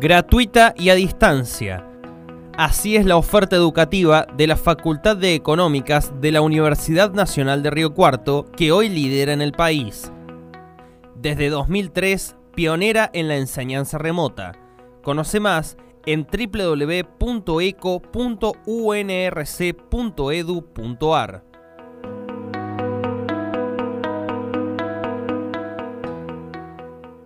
gratuita y a distancia. Así es la oferta educativa de la Facultad de Económicas de la Universidad Nacional de Río Cuarto, que hoy lidera en el país. Desde 2003, pionera en la enseñanza remota. Conoce más en www.eco.unrc.edu.ar.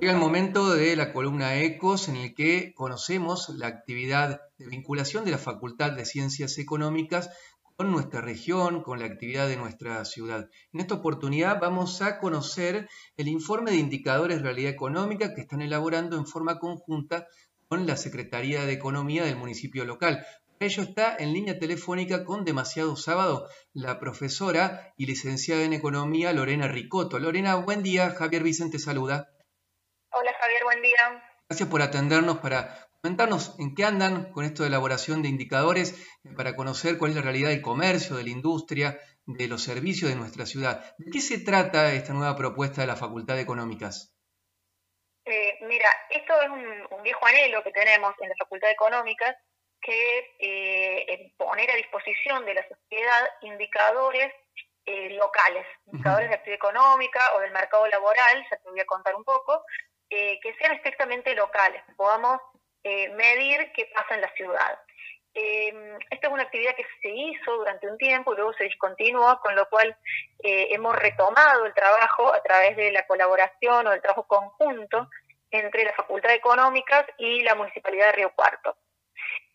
Llega el momento de la columna ECOS en el que conocemos la actividad de vinculación de la Facultad de Ciencias Económicas con nuestra región, con la actividad de nuestra ciudad. En esta oportunidad vamos a conocer el informe de indicadores de realidad económica que están elaborando en forma conjunta con la Secretaría de Economía del municipio local. Para ello está en línea telefónica con Demasiado Sábado la profesora y licenciada en Economía Lorena Ricoto. Lorena, buen día. Javier Vicente saluda. Hola Javier, buen día. Gracias por atendernos para comentarnos en qué andan con esto de elaboración de indicadores, eh, para conocer cuál es la realidad del comercio, de la industria, de los servicios de nuestra ciudad. ¿De qué se trata esta nueva propuesta de la Facultad de Económicas? Eh, mira, esto es un, viejo anhelo que tenemos en la Facultad de Económicas, que eh, poner a disposición de la sociedad indicadores eh, locales, indicadores de actividad económica o del mercado laboral, ya te voy a contar un poco, eh, que sean estrictamente locales, podamos eh, medir qué pasa en la ciudad. Eh, esta es una actividad que se hizo durante un tiempo y luego se discontinuó, con lo cual hemos retomado el trabajo a través de la colaboración o del trabajo conjunto entre la Facultad de Económicas y la Municipalidad de Río Cuarto.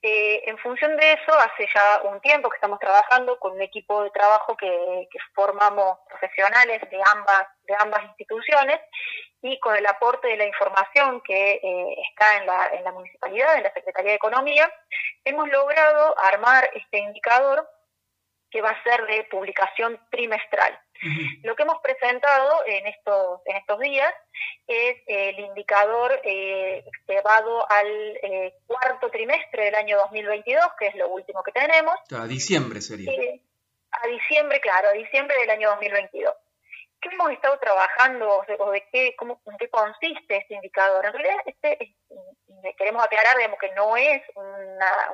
Eh, en función de eso, hace ya un tiempo que estamos trabajando con un equipo de trabajo que, formamos profesionales de ambas, instituciones y con el aporte de la información que eh, está en la municipalidad, en la Secretaría de Economía, hemos logrado armar este indicador que va a ser de publicación trimestral. Lo que hemos presentado en estos, en estos días es el indicador eh, llevado al eh, cuarto trimestre del año 2022, que es lo último que tenemos. A diciembre sería. Eh, a diciembre, claro, a diciembre del año 2022. ¿Qué hemos estado trabajando o de, qué, cómo, en qué consiste este indicador? En realidad, este queremos aclarar digamos, que no es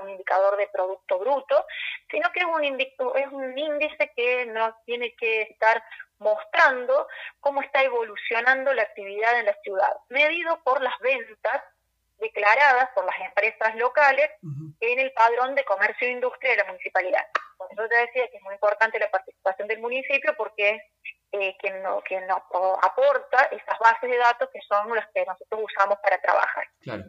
un indicador de Producto Bruto, sino que es un, es un índice que nos tiene que estar mostrando cómo está evolucionando la actividad en la ciudad, medido por las ventas declaradas por las empresas locales en el padrón de comercio e industria de la municipalidad. Por eso te decía que es muy importante la participación del municipio porque es eh, no, quien nos aporta esas bases de datos que son las que nosotros usamos para trabajar. Claro.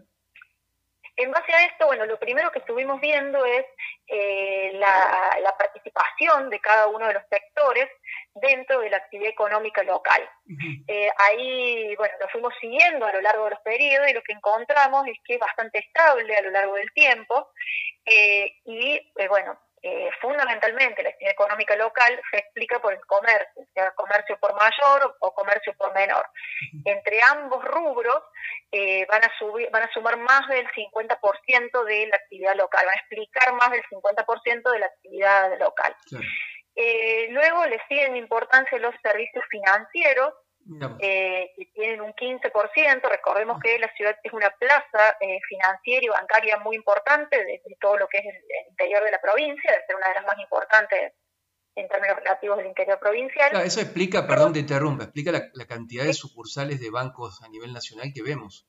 En base a esto, bueno, lo primero que estuvimos viendo es eh, la, participación de cada uno de los sectores dentro de la actividad económica local. Eh, ahí, bueno, lo fuimos siguiendo a lo largo de los periodos y lo que encontramos es que es bastante estable a lo largo del tiempo eh, y, bueno, eh, fundamentalmente la actividad económica local se explica por el comercio, sea comercio por mayor o, comercio por menor. Entre ambos rubros eh, van, a subir, van a sumar más del 50% de la actividad local, van a explicar más del 50% de la actividad local. Eh, luego le siguen importancia los servicios financieros, eh, que tienen un 15%. Recordemos que la ciudad es una plaza eh, financiera y bancaria muy importante de, todo lo que es el, interior de la provincia, de ser una de las más importantes en términos relativos del interior provincial. eso explica, perdón te interrumpa, explica la, cantidad de sucursales de bancos a nivel nacional que vemos.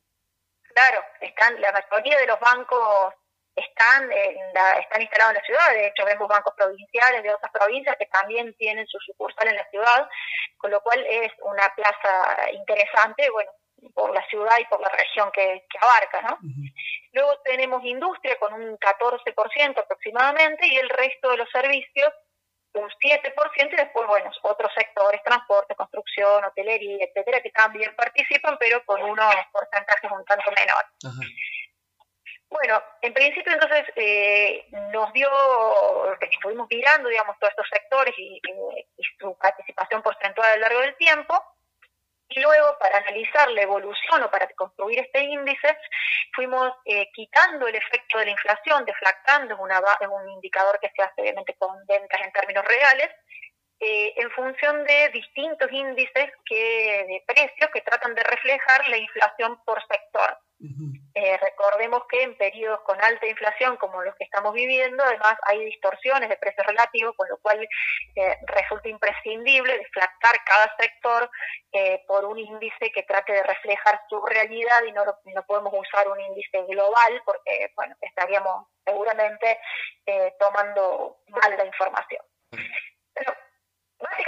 Claro, están la mayoría de los bancos están, están instalados en la ciudad. De hecho, vemos bancos provinciales de otras provincias que también tienen su sucursal en la ciudad, con lo cual es una plaza interesante, bueno, por la ciudad y por la región que, abarca, ¿no? Luego tenemos industria con un 14% aproximadamente y el resto de los servicios un 7% y después, bueno, otros sectores, transporte, construcción, hotelería, etcétera, que también participan, pero con unos porcentajes un tanto menores. Bueno, en principio entonces eh, nos dio, estuvimos mirando, digamos, todos estos sectores y, su participación porcentual a lo largo del tiempo, y luego para analizar la evolución o para construir este índice, fuimos eh, quitando el efecto de la inflación, deflactando, es, un indicador que se hace obviamente con ventas en términos reales, eh, en función de distintos índices que, de precios que tratan de reflejar la inflación por sector. Eh, recordemos que en periodos con alta inflación como los que estamos viviendo, además hay distorsiones de precios relativos, con lo cual eh, resulta imprescindible desflactar cada sector eh, por un índice que trate de reflejar su realidad y no, no podemos usar un índice global porque bueno, estaríamos seguramente tomando mal la información.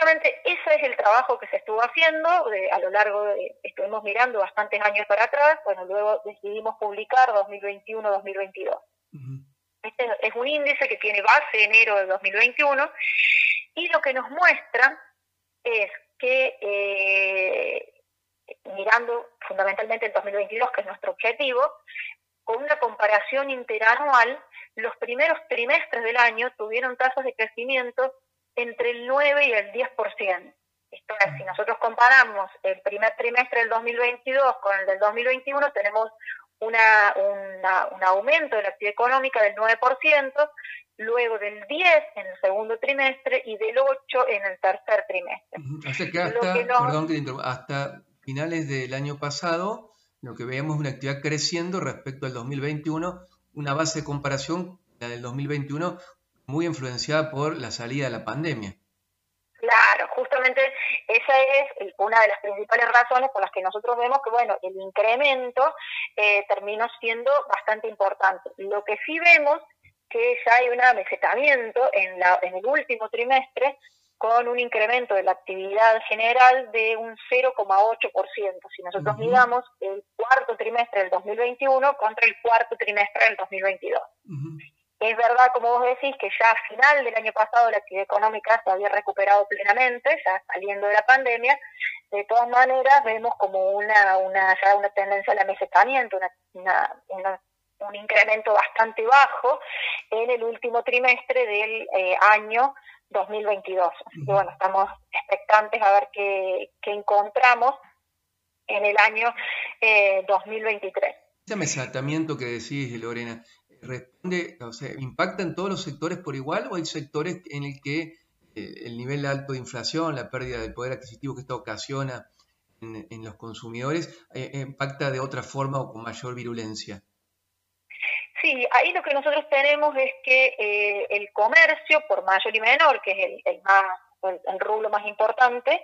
Básicamente ese es el trabajo que se estuvo haciendo a lo largo de, estuvimos mirando bastantes años para atrás, bueno, luego decidimos publicar 2021-2022. Este es un índice que tiene base enero de 2021 y lo que nos muestra es que eh, mirando fundamentalmente el 2022, que es nuestro objetivo, con una comparación interanual, los primeros trimestres del año tuvieron tasas de crecimiento entre el 9 y el 10%. Esto es, si nosotros comparamos el primer trimestre del 2022 con el del 2021, tenemos una, un aumento de la actividad económica del 9%, luego del 10 en el segundo trimestre y del 8 en el tercer trimestre. O sea que hasta, perdón que hasta finales del año pasado, lo que veíamos es una actividad creciendo respecto al 2021, una base de comparación, la del 2021, muy influenciada por la salida de la pandemia. Claro, justamente esa es una de las principales razones por las que nosotros vemos que, bueno, el incremento eh, terminó siendo bastante importante. Lo que sí vemos que ya hay un amesetamiento en, la, en el último trimestre con un incremento de la actividad general de un 0,8%. Si nosotros miramos el cuarto trimestre del 2021 contra el cuarto trimestre del 2022. Es verdad, como vos decís, que ya a final del año pasado la actividad económica se había recuperado plenamente, ya saliendo de la pandemia. De todas maneras, vemos como una, una, ya una tendencia al amesetamiento, una, un incremento bastante bajo en el último trimestre del eh, año 2022. Así que bueno, estamos expectantes a ver qué, qué encontramos en el año eh, 2023. Ese amesetamiento que decís, Lorena, responde, o sea, impacta en todos los sectores por igual o hay sectores en el que eh, el nivel alto de inflación, la pérdida del poder adquisitivo que esto ocasiona en, los consumidores, eh, impacta de otra forma o con mayor virulencia? Sí, ahí lo que nosotros tenemos es que eh, el comercio, por mayor y menor, que es el, más el, rublo más importante,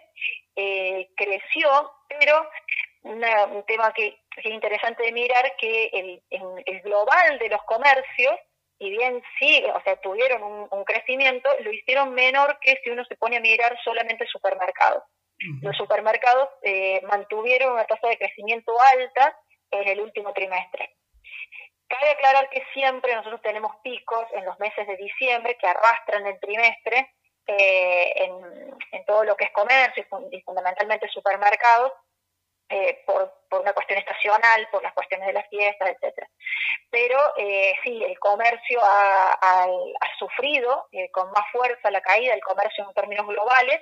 creció, pero un tema que es interesante de mirar que el, el, global de los comercios, y bien sí, o sea, tuvieron un, crecimiento, lo hicieron menor que si uno se pone a mirar solamente supermercados. Los supermercados eh, mantuvieron una tasa de crecimiento alta en el último trimestre. Cabe aclarar que siempre nosotros tenemos picos en los meses de diciembre que arrastran el trimestre eh, en, en, todo lo que es comercio y fundamentalmente supermercados, eh, por, por, una cuestión estacional, por las cuestiones de las fiestas, etcétera. Pero eh, sí, el comercio ha, ha, sufrido eh, con más fuerza la caída del comercio en términos globales.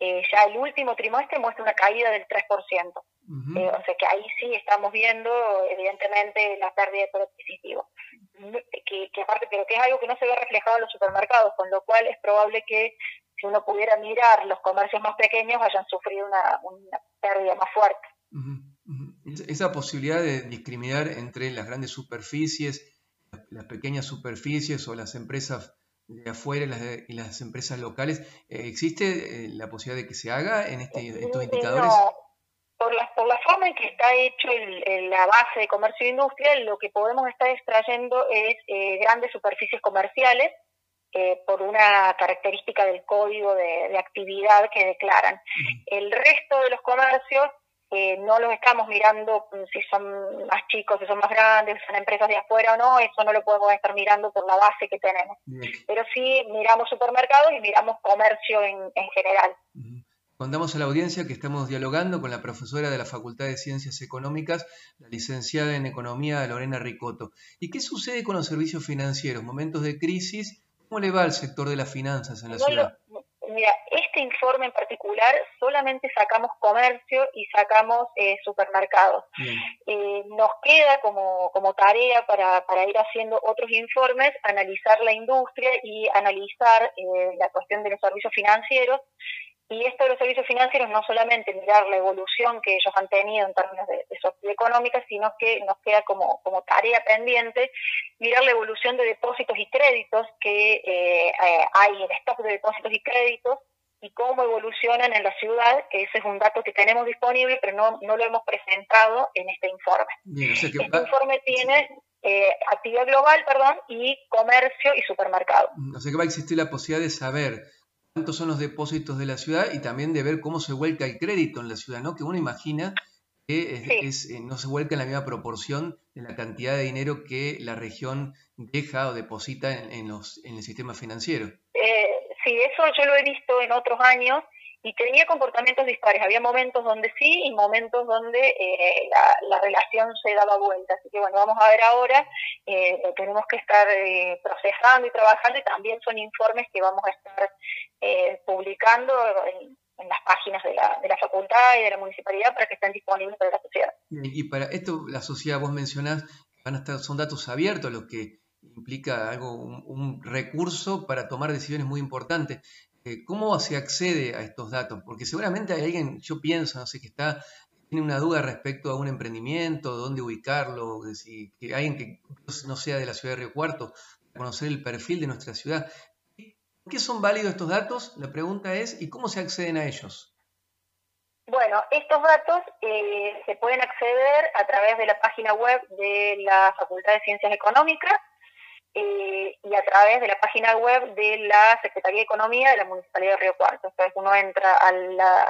Eh, ya el último trimestre muestra una caída del 3%. o sea que ahí sí estamos viendo, evidentemente, la pérdida de poder adquisitivo. Que, que aparte, pero que es algo que no se ve reflejado en los supermercados, con lo cual es probable que si uno pudiera mirar los comercios más pequeños hayan sufrido una, una pérdida más fuerte. Esa posibilidad de discriminar entre las grandes superficies, las pequeñas superficies o las empresas de afuera y las, empresas locales, eh, ¿existe eh, la posibilidad de que se haga en este, estos indicadores? No. Por la, por la forma en que está hecho la base de comercio e industria, lo que podemos estar extrayendo es eh, grandes superficies comerciales por una característica del código de, de actividad que declaran. El resto de los comercios no los estamos mirando mm, si son más chicos, si son más grandes, si son empresas de afuera o no, eso no lo podemos estar mirando por la base que tenemos. Pero sí miramos supermercados y miramos comercio en, general. Contamos a la audiencia que estamos dialogando con la profesora de la Facultad de Ciencias Económicas, la licenciada en Economía Lorena Ricotto. ¿Y qué sucede con los servicios financieros? Momentos de crisis, ¿cómo le va al sector de las finanzas en la ciudad? mira, este informe en particular solamente sacamos comercio y sacamos eh, supermercados. Eh, nos queda como, como tarea para, para, ir haciendo otros informes, analizar la industria y analizar eh, la cuestión de los servicios financieros, Y esto de los servicios financieros no solamente mirar la evolución que ellos han tenido en términos de, de económica, sino que nos queda como, como tarea pendiente mirar la evolución de depósitos y créditos que eh, hay en stock de depósitos y créditos y cómo evolucionan en la ciudad, que ese es un dato que tenemos disponible, pero no, no lo hemos presentado en este informe. este informe tiene eh, actividad global, perdón, y comercio y supermercado. O sea que va a existir la posibilidad de saber cuántos son los depósitos de la ciudad y también de ver cómo se vuelca el crédito en la ciudad, ¿no? Que uno imagina que es, eh, no se vuelca en la misma proporción de la cantidad de dinero que la región deja o deposita en, los, en el sistema financiero. Eh, eso yo lo he visto en otros años y tenía comportamientos dispares. Había momentos donde sí y momentos donde eh, la, relación se daba vuelta. Así que bueno, vamos a ver ahora, eh, tenemos que estar eh, procesando y trabajando y también son informes que vamos a estar publicando en, las páginas de la, de la facultad y de la municipalidad para que estén disponibles para la sociedad. Y para esto, la sociedad, vos mencionás, van a estar, son datos abiertos los que implica algo, un, recurso para tomar decisiones muy importantes. Eh, ¿Cómo se accede a estos datos? Porque seguramente hay alguien, yo pienso, no sé, que está, tiene una duda respecto a un emprendimiento, dónde ubicarlo, si, que alguien que no sea de la ciudad de Río Cuarto, conocer el perfil de nuestra ciudad. ¿Por qué son válidos estos datos? La pregunta es, ¿y cómo se acceden a ellos? Bueno, estos datos eh, se pueden acceder a través de la página web de la Facultad de Ciencias Económicas, eh, y a través de la página web de la Secretaría de Economía de la Municipalidad de Río Cuarto. Entonces uno entra a la,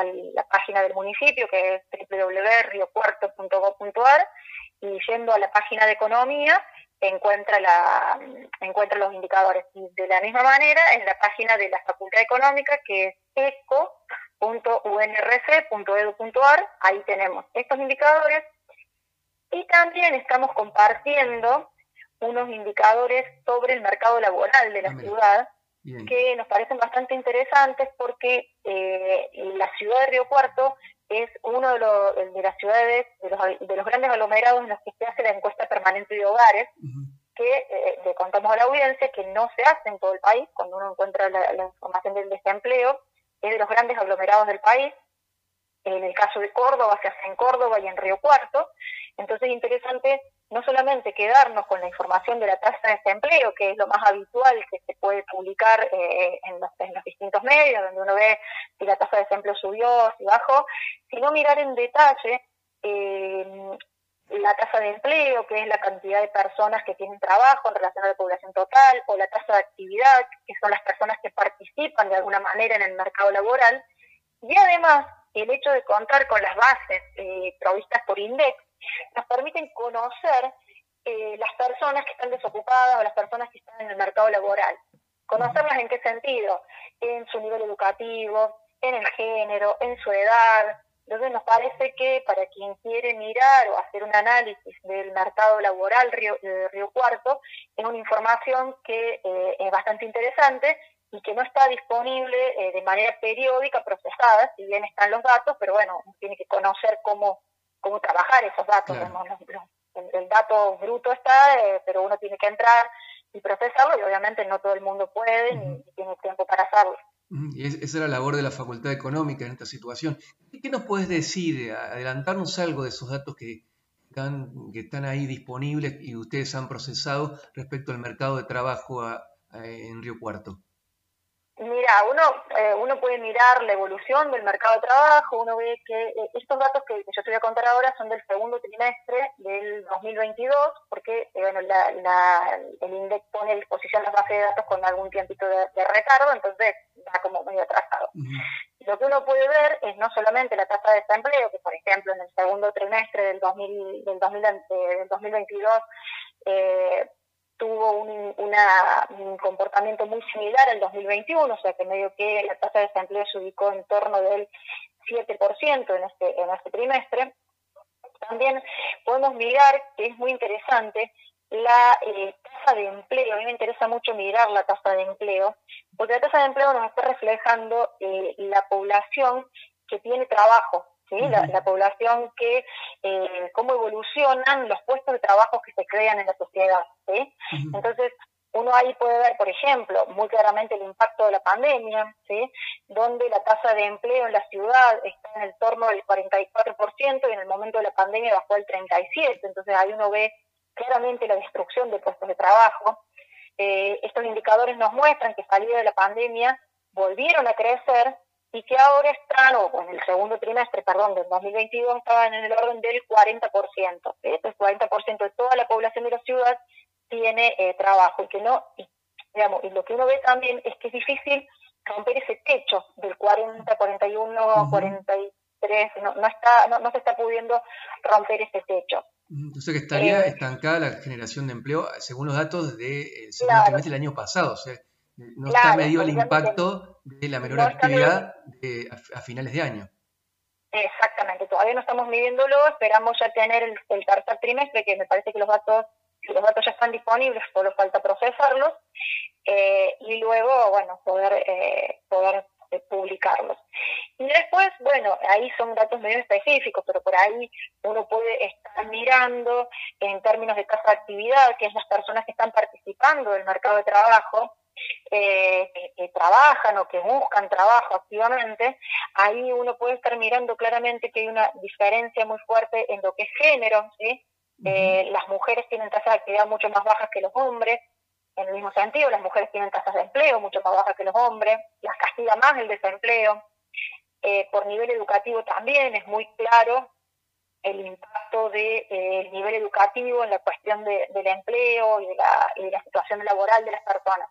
página del municipio, que es www.riocuarto.gov.ar, y yendo a la página de Economía encuentra, la, encuentra los indicadores. Y de la misma manera, en la página de la Facultad Económica, que es eco.unrc.edu.ar, ahí tenemos estos indicadores. Y también estamos compartiendo unos indicadores sobre el mercado laboral de la ah, ciudad que nos parecen bastante interesantes porque eh, la ciudad de Río Cuarto es uno de, de las ciudades, de los, de los, grandes aglomerados en los que se hace la encuesta permanente de hogares, que eh, le contamos a la audiencia que no se hace en todo el país, cuando uno encuentra la, la información del desempleo, es de los grandes aglomerados del país, en el caso de Córdoba se hace en Córdoba y en Río Cuarto, entonces es interesante no solamente quedarnos con la información de la tasa de desempleo, que es lo más habitual que se puede publicar eh, en, los, distintos medios, donde uno ve si la tasa de desempleo subió, si bajó, sino mirar en detalle eh, la tasa de empleo, que es la cantidad de personas que tienen trabajo en relación a la población total, o la tasa de actividad, que son las personas que participan de alguna manera en el mercado laboral, y además el hecho de contar con las bases eh, provistas por INDEX nos permiten conocer eh, las personas que están desocupadas o las personas que están en el mercado laboral. Conocerlas en qué sentido, en su nivel educativo, en el género, en su edad. Entonces nos parece que para quien quiere mirar o hacer un análisis del mercado laboral de Río Cuarto, es una información que eh, es bastante interesante y que no está disponible eh, de manera periódica, procesada, si bien están los datos, pero bueno, tiene que conocer cómo cómo trabajar esos datos. El, dato bruto está, eh, pero uno tiene que entrar y procesarlo y obviamente no todo el mundo puede ni tiene tiempo para hacerlo. Y esa es la labor de la Facultad Económica en esta situación. ¿Qué nos puedes decir, adelantarnos algo de esos datos que están, que están ahí disponibles y ustedes han procesado respecto al mercado de trabajo en Río Cuarto? Mira, uno, eh, uno puede mirar la evolución del mercado de trabajo, uno ve que eh, estos datos que, yo te voy a contar ahora son del segundo trimestre del 2022, porque eh, bueno, la, el INDEC pone a disposición las bases de datos con algún tiempito de, retardo, entonces va como medio atrasado. Lo que uno puede ver es no solamente la tasa de desempleo, que por ejemplo en el segundo trimestre del, 2000, del, 2000, del 2022 eh, tuvo un, un comportamiento muy similar al 2021, o sea que medio que la tasa de desempleo se ubicó en torno del 7% en este, en este trimestre. También podemos mirar, que es muy interesante, la eh, tasa de empleo. A mí me interesa mucho mirar la tasa de empleo, porque la tasa de empleo nos está reflejando eh, la población que tiene trabajo, la, población que, eh, cómo evolucionan los puestos de trabajo que se crean en la sociedad. ¿sí? Entonces, uno ahí puede ver, por ejemplo, muy claramente el impacto de la pandemia, ¿sí? donde la tasa de empleo en la ciudad está en el torno del 44% y en el momento de la pandemia bajó al 37%. Entonces ahí uno ve claramente la destrucción de puestos de trabajo. Eh, estos indicadores nos muestran que salida de la pandemia volvieron a crecer y que ahora están, o en el segundo trimestre, perdón, del 2022, estaban en el orden del 40%. ¿sí? El 40% de toda la población de la ciudad tiene eh, trabajo y que no, y, digamos, y lo que uno ve también es que es difícil romper ese techo del 40, 41, 43, no, no, está, no, se está pudiendo romper ese techo. Entonces que estaría eh, estancada la generación de empleo según los datos del de segundo trimestre del año pasado. O sea, no está medido el impacto de la menor actividad a, finales de año. Exactamente, todavía no estamos midiéndolo, esperamos ya tener el, el tercer trimestre, que me parece que los datos los datos ya están disponibles, solo falta procesarlos eh, y luego, bueno, poder, eh, poder eh, publicarlos. Y después, bueno, ahí son datos medio específicos, pero por ahí uno puede estar mirando en términos de tasa de actividad, que es las personas que están participando del mercado de trabajo, que, que, trabajan o que buscan trabajo activamente, ahí uno puede estar mirando claramente que hay una diferencia muy fuerte en lo que es género, ¿sí? Eh, las mujeres tienen tasas de actividad mucho más bajas que los hombres. En el mismo sentido, las mujeres tienen tasas de empleo mucho más bajas que los hombres. Las castiga más el desempleo. Eh, por nivel educativo también es muy claro el impacto del de, eh, nivel educativo en la cuestión del empleo y de, la, y de la situación laboral de las personas.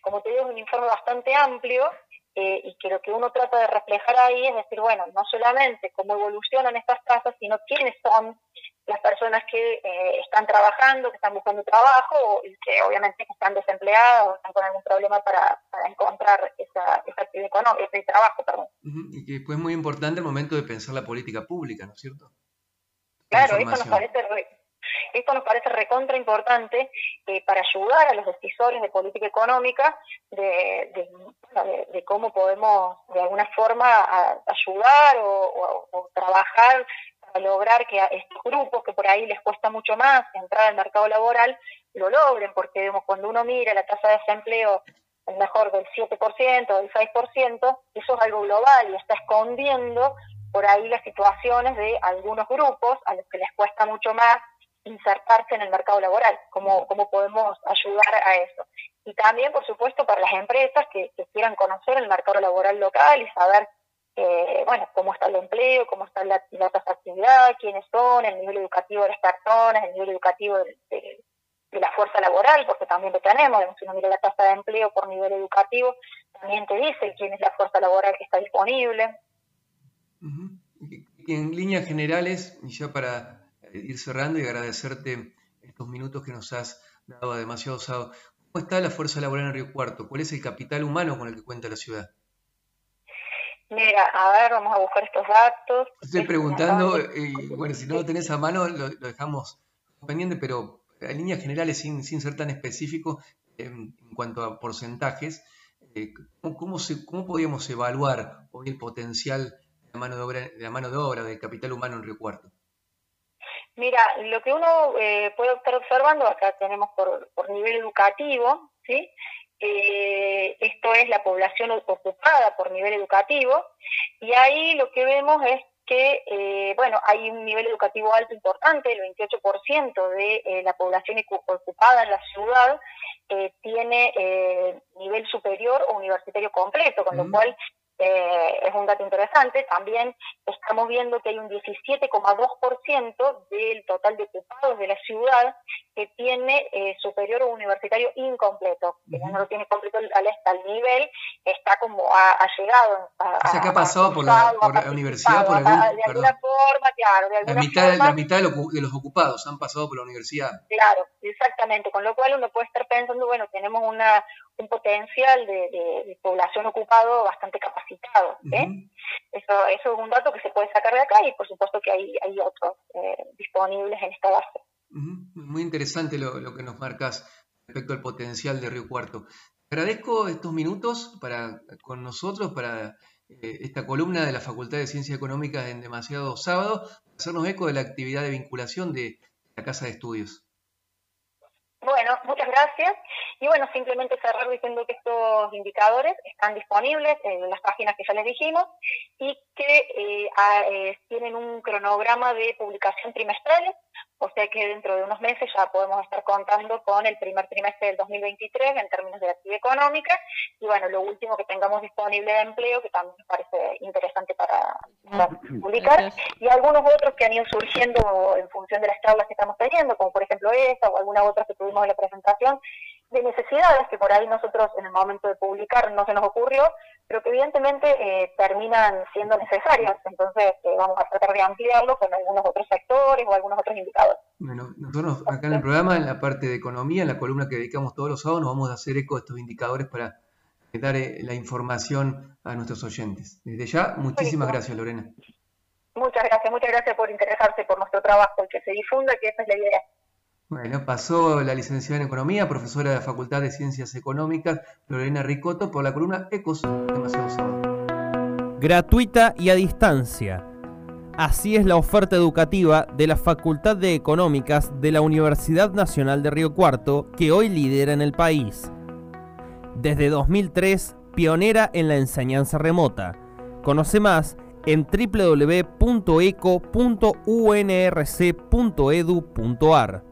Como te digo, es un informe bastante amplio y que lo que uno trata de reflejar ahí es decir, bueno, no solamente cómo evolucionan estas tasas, sino quiénes son las personas que eh, están trabajando, que están buscando trabajo y que obviamente están desempleadas o están con algún problema para, encontrar esa, esa actividad económica, ese trabajo. Perdón. Y que es muy importante el momento de pensar la política pública, ¿no es cierto? Claro, esto nos parece esto nos parece recontra importante eh, para ayudar a los decisores de política económica de, de, cómo podemos de alguna forma ayudar o, trabajar lograr que a estos grupos que por ahí les cuesta mucho más entrar al mercado laboral lo logren, porque vemos cuando uno mira la tasa de desempleo mejor del 7%, del 6%, eso es algo global y está escondiendo por ahí las situaciones de algunos grupos a los que les cuesta mucho más insertarse en el mercado laboral, cómo, cómo podemos ayudar a eso. Y también, por supuesto, para las empresas que, que quieran conocer el mercado laboral local y saber eh, bueno, cómo está el empleo, cómo está la, la tasa de actividad, quiénes son, el nivel educativo de las personas, el nivel educativo de, la fuerza laboral, porque también lo tenemos, si uno mira la tasa de empleo por nivel educativo, también te dice quién es la fuerza laboral que está disponible. En líneas generales, y ya para ir cerrando y agradecerte estos minutos que nos has dado demasiado usado, ¿cómo está la fuerza laboral en Río Cuarto? ¿Cuál es el capital humano con el que cuenta la ciudad? Mira, a ver, vamos a buscar estos datos. Estoy preguntando, y bueno, si no lo tenés a mano, lo, dejamos pendiente, pero en líneas generales, sin, sin ser tan específico en cuanto a porcentajes, eh, ¿cómo, se, ¿cómo podríamos evaluar hoy el potencial de la mano de obra, de la mano de obra, del capital humano en Río Cuarto? Mira, lo que uno eh, puede estar observando, acá tenemos por, por nivel educativo, ¿sí? Eh, esto es la población ocupada por nivel educativo, y ahí lo que vemos es que, eh, bueno, hay un nivel educativo alto importante, el 28% de eh, la población ocupada en la ciudad tiene nivel superior o universitario completo, con lo mm. cual eh, es un dato interesante. También estamos viendo que hay un 17,2% del total de ocupados de la ciudad que tiene eh, superior o universitario incompleto. Que no lo tiene completo al, al nivel, está como ha, llegado. A, o sea, que ha pasado por la, universidad, por algún, de alguna forma, claro. De alguna la mitad, la mitad de, los ocupados han pasado por la universidad. Claro, exactamente. Con lo cual uno puede estar pensando, bueno, tenemos una un potencial de, población ocupado bastante capacitado. ¿eh? eso, eso es un dato que se puede sacar de acá y por supuesto que hay, hay otros eh, disponibles en esta base. Muy interesante lo, que nos marcas respecto al potencial de Río Cuarto. Agradezco estos minutos para, con nosotros para eh, esta columna de la Facultad de Ciencias Económicas en demasiado sábado, hacernos eco de la actividad de vinculación de la Casa de Estudios. Bueno, muchas gracias. Y bueno, simplemente cerrar diciendo que estos indicadores están disponibles en las páginas que ya les dijimos y que eh, eh, tienen un cronograma de publicación trimestral o sea que dentro de unos meses ya podemos estar contando con el primer trimestre del 2023 en términos de actividad económica. Y bueno, lo último que tengamos disponible de empleo, que también me parece interesante para, publicar, y algunos otros que han ido surgiendo en función de las charlas que estamos teniendo, como por ejemplo esta o alguna otra que tuvimos en la presentación, de necesidades que por ahí nosotros en el momento de publicar no se nos ocurrió, pero que evidentemente eh, terminan siendo necesarias. Entonces eh, vamos a tratar de ampliarlo con algunos otros sectores o algunos otros indicadores. Bueno, nosotros acá en el programa, en la parte de economía, en la columna que dedicamos todos los sábados, nos vamos a hacer eco de estos indicadores para dar eh, la información a nuestros oyentes. Desde ya, muchísimas gracias, Lorena. Muchas gracias, muchas gracias por interesarse por nuestro trabajo y que se difunda, que esa es la idea. Bueno, pasó la licenciada en Economía, profesora de la Facultad de Ciencias Económicas, Lorena Ricoto, por la columna Ecos, demasiado sábado. Gratuita y a distancia. Así es la oferta educativa de la Facultad de Económicas de la Universidad Nacional de Río Cuarto, que hoy lidera en el país. Desde 2003, pionera en la enseñanza remota. Conoce más en www.eco.unrc.edu.ar.